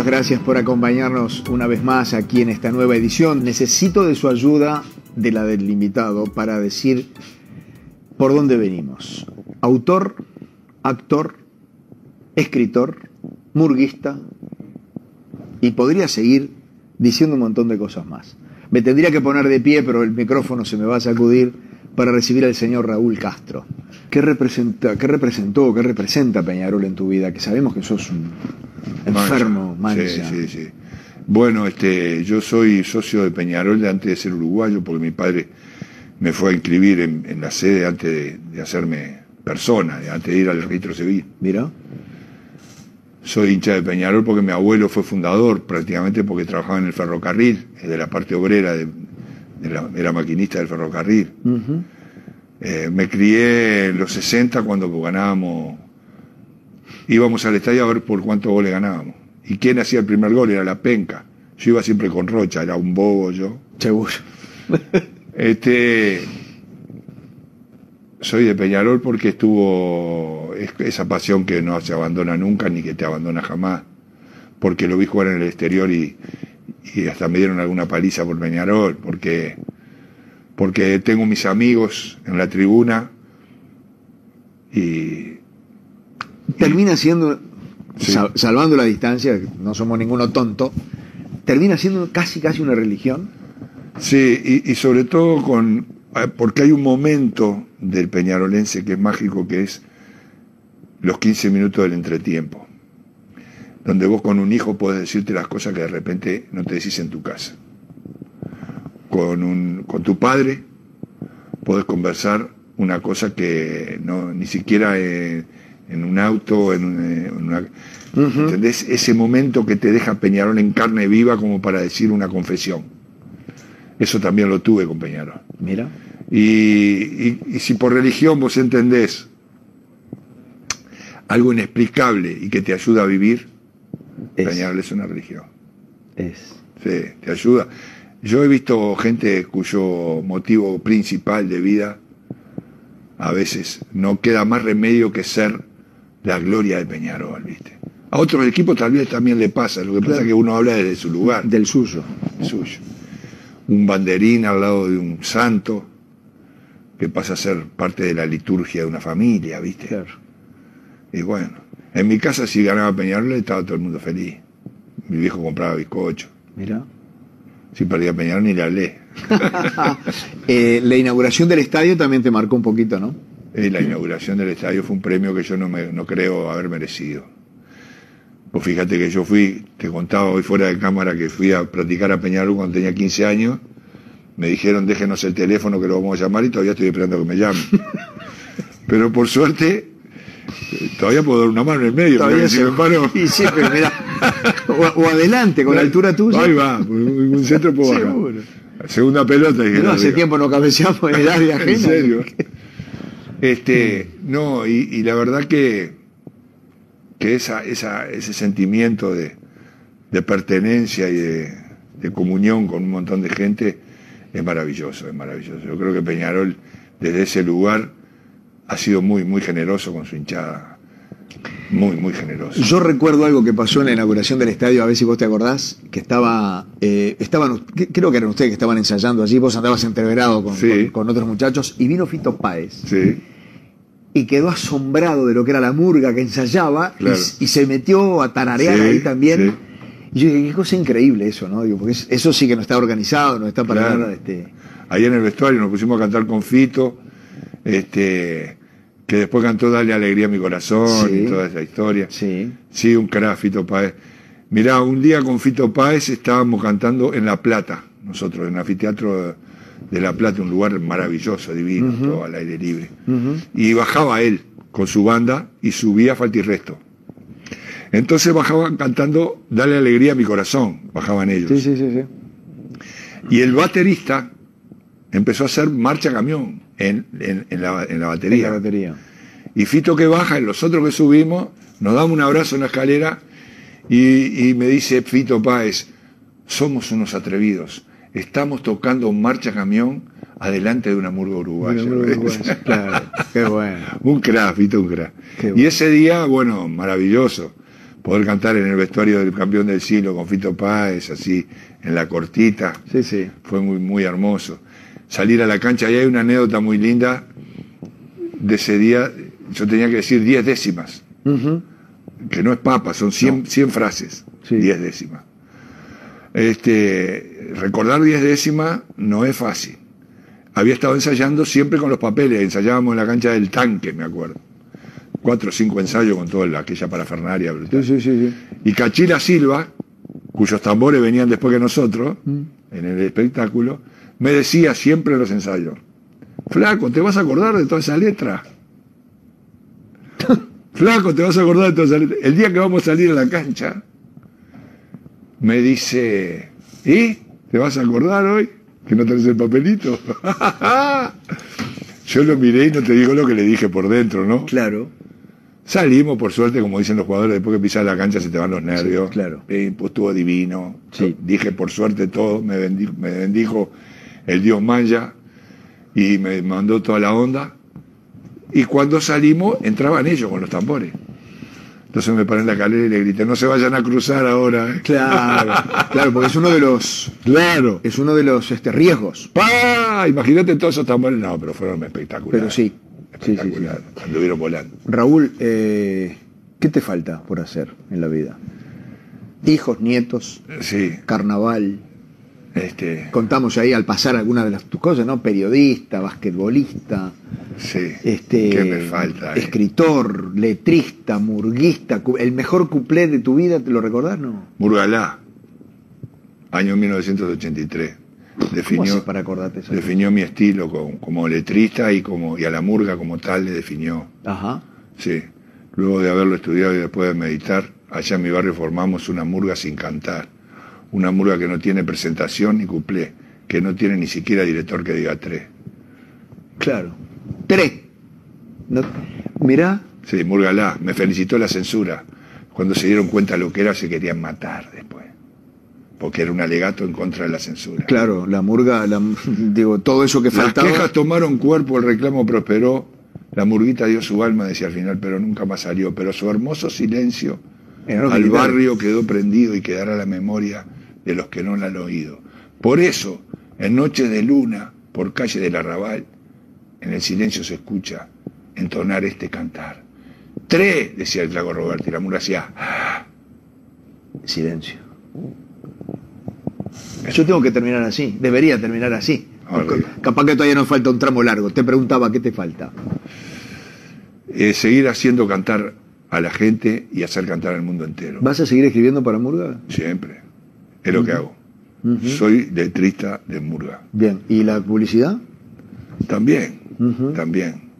Muchas gracias por acompañarnos una vez más aquí en esta nueva edición. Necesito de su ayuda, de la del invitado, para decir por dónde venimos. Autor, actor, escritor, murguista, y podría seguir diciendo un montón de cosas más. Me tendría que poner de pie, pero el micrófono se me va a sacudir para recibir al señor Raúl Castro. ¿Qué, representa, qué representó, qué representa Peñarol en tu vida? Que sabemos que sos un enfermo, mancha. Sí, sí, sí. Bueno, este, yo soy socio de Peñarol de antes de ser uruguayo, porque mi padre me fue a inscribir en, la sede antes de, de, hacerme persona, antes de ir al registro civil. Mira. Soy hincha de Peñarol porque mi abuelo fue fundador, prácticamente porque trabajaba en el ferrocarril, de la parte obrera, de, la, era maquinista del ferrocarril. Eh, me crié en los 60 cuando ganábamos, íbamos al estadio a ver por cuántos goles ganábamos. ¿Y quién hacía el primer gol? Era la penca. Yo iba siempre con Rocha, era un bobo yo. Seguro. este, soy de Peñarol porque estuvo esa pasión que no se abandona nunca ni que te abandona jamás. Porque lo vi jugar en el exterior y, y hasta me dieron alguna paliza por Peñarol, porque, porque tengo mis amigos en la tribuna y... Termina siendo, salvando la distancia, no somos ninguno tonto, termina siendo casi casi una religión. Sí, y, y sobre todo con, porque hay un momento del peñarolense que es mágico, que es los 15 minutos del entretiempo donde vos con un hijo podés decirte las cosas que de repente no te decís en tu casa. Con, un, con tu padre podés conversar una cosa que no, ni siquiera en, un auto, en, una... ¿Entendés? Ese momento que te deja Peñarol en carne viva como para decir una confesión. Eso también lo tuve con Peñarol. Mira. Y, y si por religión vos entendés algo inexplicable y que te ayuda a vivir, Peñarol es una religión. Es. Sí, te ayuda. Yo he visto gente cuyo motivo principal de vida a veces no queda más remedio que ser la gloria de Peñarol, ¿viste? A otros equipos tal vez también le pasa, lo que pasa es que uno habla desde su lugar. Del suyo. suyo. Un banderín al lado de un santo que pasa a ser parte de la liturgia de una familia, ¿viste? Claro. Y bueno, en mi casa, si ganaba Peñarol, estaba todo el mundo feliz. Mi viejo compraba bizcocho. Mira. Si perdía Peñarol, ni le hablé. Eh, la inauguración del estadio también te marcó un poquito, ¿no? La inauguración del estadio fue un premio que yo no, me, no creo haber merecido. Pues fíjate que yo fui, te contaba hoy fuera de cámara que fui a practicar a Peñarol cuando tenía 15 años. Me dijeron, déjenos el teléfono que lo vamos a llamar y todavía estoy esperando que me llamen. Pero por suerte, Todavía puedo dar una mano en el medio, Todavía si me paro. Sí, pero mira, o, adelante, con la altura tuya. Ahí va, un centro puedo bajar. Segunda pelota. Dije, no, hace tiempo no cabeceamos en el área ajena. ¿En serio? Este, no, y, la verdad que, que esa, esa, ese sentimiento de, de pertenencia y de, de, comunión con un montón de gente es maravilloso, es maravilloso. Yo creo que Peñarol, desde ese lugar, ha sido muy, muy generoso con su hinchada. Muy, muy generoso. Yo recuerdo algo que pasó en la inauguración del estadio, a ver si vos te acordás, que estaba, eh, estaban, creo que eran ustedes que estaban ensayando allí, vos andabas entreverado con, con, otros muchachos, y vino Fito Páez. Sí. Y quedó asombrado de lo que era la murga que ensayaba y, se metió a tararear ahí también. Y yo dije, qué cosa increíble eso, ¿no? Digo, porque eso sí que no está organizado, no está para nada. Este... Ahí en el vestuario nos pusimos a cantar con Fito. Este, que después cantó Dale Alegría a mi corazón y toda esa historia. Sí. Sí, un crack, Fito Páez. Mirá, un día con Fito Páez estábamos cantando en La Plata, nosotros, en el anfiteatro de La Plata, un lugar maravilloso, divino, todo al aire libre. Y bajaba él con su banda y subía Falta y Resto. Entonces bajaban cantando Dale Alegría a mi corazón, bajaban ellos. Sí, sí, sí, sí. Y el baterista empezó a hacer marcha camión en, la, en la, batería. batería. Y Fito que baja y los otros que subimos, nos damos un abrazo en la escalera y, me dice Fito Páez, somos unos atrevidos, estamos tocando marcha camión adelante de una murga uruguaya. claro, qué bueno. un crack, Fito, un crack. Y ese día, bueno, maravilloso, poder cantar en el vestuario del campeón del siglo con Fito Páez, así, en la cortita. Sí, sí. Fue muy, muy hermoso. Salir a la cancha, y hay una anécdota muy linda de ese día, yo tenía que decir 10 décimas, que no es papa, son 100, 100 frases, Sí. 10 décimas. Este, recordar 10 décimas no es fácil. Había estado ensayando siempre con los papeles, ensayábamos en la cancha del tanque, me acuerdo. Cuatro o cinco ensayos con toda la- aquella parafernaria. Sí, sí, sí, sí. Y Cachila Silva, cuyos tambores venían después que nosotros, en el espectáculo, me decía siempre en los ensayos, Flaco, ¿te vas a acordar de toda esa letra? Flaco, ¿te vas a acordar de toda esa letra? El día que vamos a salir a la cancha, me dice, ¿y? ¿Te vas a acordar hoy? ¿Que no tenés el papelito? Yo lo miré y no te digo lo que le dije por dentro, ¿no? Claro. Salimos, por suerte, como dicen los jugadores, después que pisas la cancha se te van los nervios. Sí, claro. Eh, pues estuvo divino. Sí. Dije, por suerte, todo. Me bendijo, me bendijo el Dios Maya y me mandó toda la onda. Y cuando salimos, entraban ellos con los tambores. Entonces me paré en la calera y le grité, no se vayan a cruzar ahora. ¿eh". Claro, claro, porque es uno de los Claro. es uno de los este, riesgos. ¡Pah! Imagínate todos esos tambores. No, pero fueron espectaculares. Pero sí. Sí, sí, sí. Espectacular. Anduvieron volando. Raúl, eh, ¿qué te falta por hacer en la vida? Hijos, nietos, Sí. carnaval. Este, Contamos ahí al pasar algunas de las tus cosas, ¿no? Periodista, basquetbolista, sí. este, ¿Qué me falta? eh? escritor, letrista, murguista. ¿El mejor cuplé de tu vida, te lo recordás, no? Burgalá, año 1983. ¿Cómo Definió, para acordarte eso? definió mi estilo como, como letrista y, como, y a la murga como tal le definió. Ajá. Sí. Luego de haberlo estudiado y después de meditar, allá en mi barrio formamos una murga sin cantar. Una murga que no tiene presentación ni cuplé, que no tiene ni siquiera director que diga tres. Claro. Tres. No, mirá, Sí, Murgalá, me felicitó la censura. Cuando se dieron cuenta lo que era, se querían matar después. Porque era un alegato en contra de la censura. claro, la murga, la- digo, todo eso que Las faltaba. quejas tomaron cuerpo, el reclamo prosperó, la murguita dio su alma, decía al final, pero nunca más salió. Pero su hermoso silencio al barrio quedó prendido y quedará la memoria de los que no la han oído. Por eso, en noches de luna, por calle del arrabal, en el silencio se escucha entonar este cantar. Tres, decía el flaco Roberto, y la murga hacía, "Ah". Silencio. Yo tengo que terminar así, debería terminar así. Ah. Capaz que todavía nos falta un tramo largo. Te preguntaba, ¿qué te falta? Eh, seguir haciendo cantar a la gente y hacer cantar al mundo entero. ¿Vas a seguir escribiendo para Murga? Siempre. Es lo que hago. Soy letrista de Murga. Bien. ¿Y la publicidad? También, también.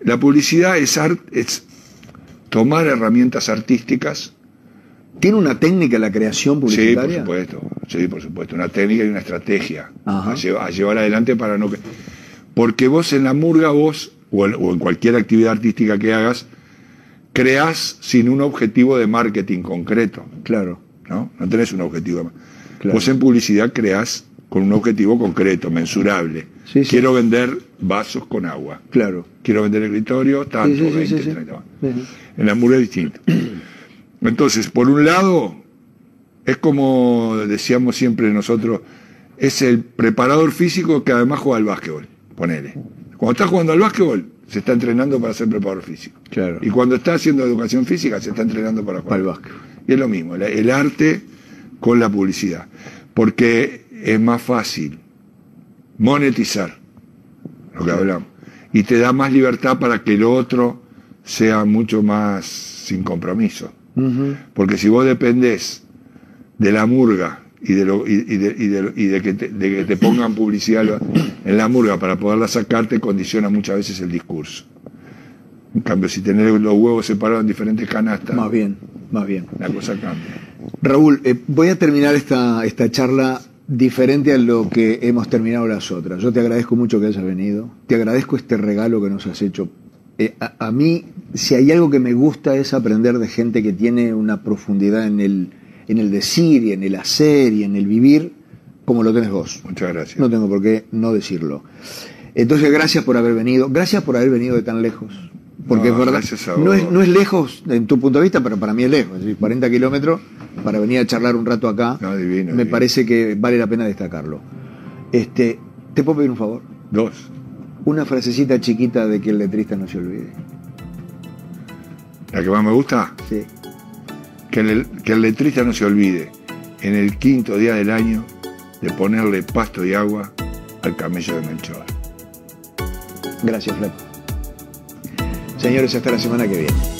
La publicidad es, art- es tomar herramientas artísticas. ¿Tiene una técnica la creación Sí, por publicitaria? supuesto. Sí, por supuesto. Una técnica y una estrategia Ajá. a llevar, a llevar adelante para no que. Porque vos en la murga, vos, o en, o en cualquier actividad artística que hagas, creás sin un objetivo de marketing concreto. Claro. ¿No? No tenés un objetivo. Claro. Vos en publicidad creás con un objetivo concreto, mensurable. Sí, sí. Quiero vender vasos con agua. Claro. Quiero vender escritorio, tanto, Sí, sí, sí, 20, sí, sí. 30. Ujú. En la murga es distinto. Entonces, por un lado, es como decíamos siempre nosotros, es el preparador físico que además juega al básquetbol. Ponele. Cuando está jugando al básquetbol, se está entrenando para ser preparador físico. Claro. Y cuando está haciendo educación física, se está entrenando para jugar. Para el básquetbol. Y es lo mismo, el, el arte con la publicidad. Porque es más fácil monetizar lo que hablamos. Y te da más libertad para que lo otro sea mucho más sin compromiso. Porque si vos dependés de la murga y de, lo, y, y de, y de- y de que te, que te pongan publicidad en la murga para poderla sacar, te condiciona muchas veces el discurso. En cambio, si tenés los huevos separados en diferentes canastas, Más bien, más bien. la cosa cambia. Raúl, eh, voy a terminar esta, esta charla diferente a lo que hemos terminado las otras. Yo te agradezco mucho que hayas venido, te agradezco este regalo que nos has hecho. Eh, a, a mí, si hay algo que me gusta es aprender de gente que tiene una profundidad en el, en el decir y en el hacer y en el vivir, como lo tenés vos. Muchas gracias. No tengo por qué no decirlo. Entonces, gracias por haber venido, gracias por haber venido de tan lejos. Porque No, es verdad, no es, no es lejos en tu punto de vista, pero para mí es lejos. Es decir, 40 kilómetros para venir a charlar un rato acá, No, divino, me divino. parece que vale la pena destacarlo. Este, ¿Te puedo pedir un favor? Dos. Una frasecita chiquita de que el letrista no se olvide. La que más me gusta, Sí. que el, que el letrista no se olvide, en el quinto día del año, de ponerle pasto y agua al camello de Melchor. Gracias, Flaco. Señores, hasta la semana que viene.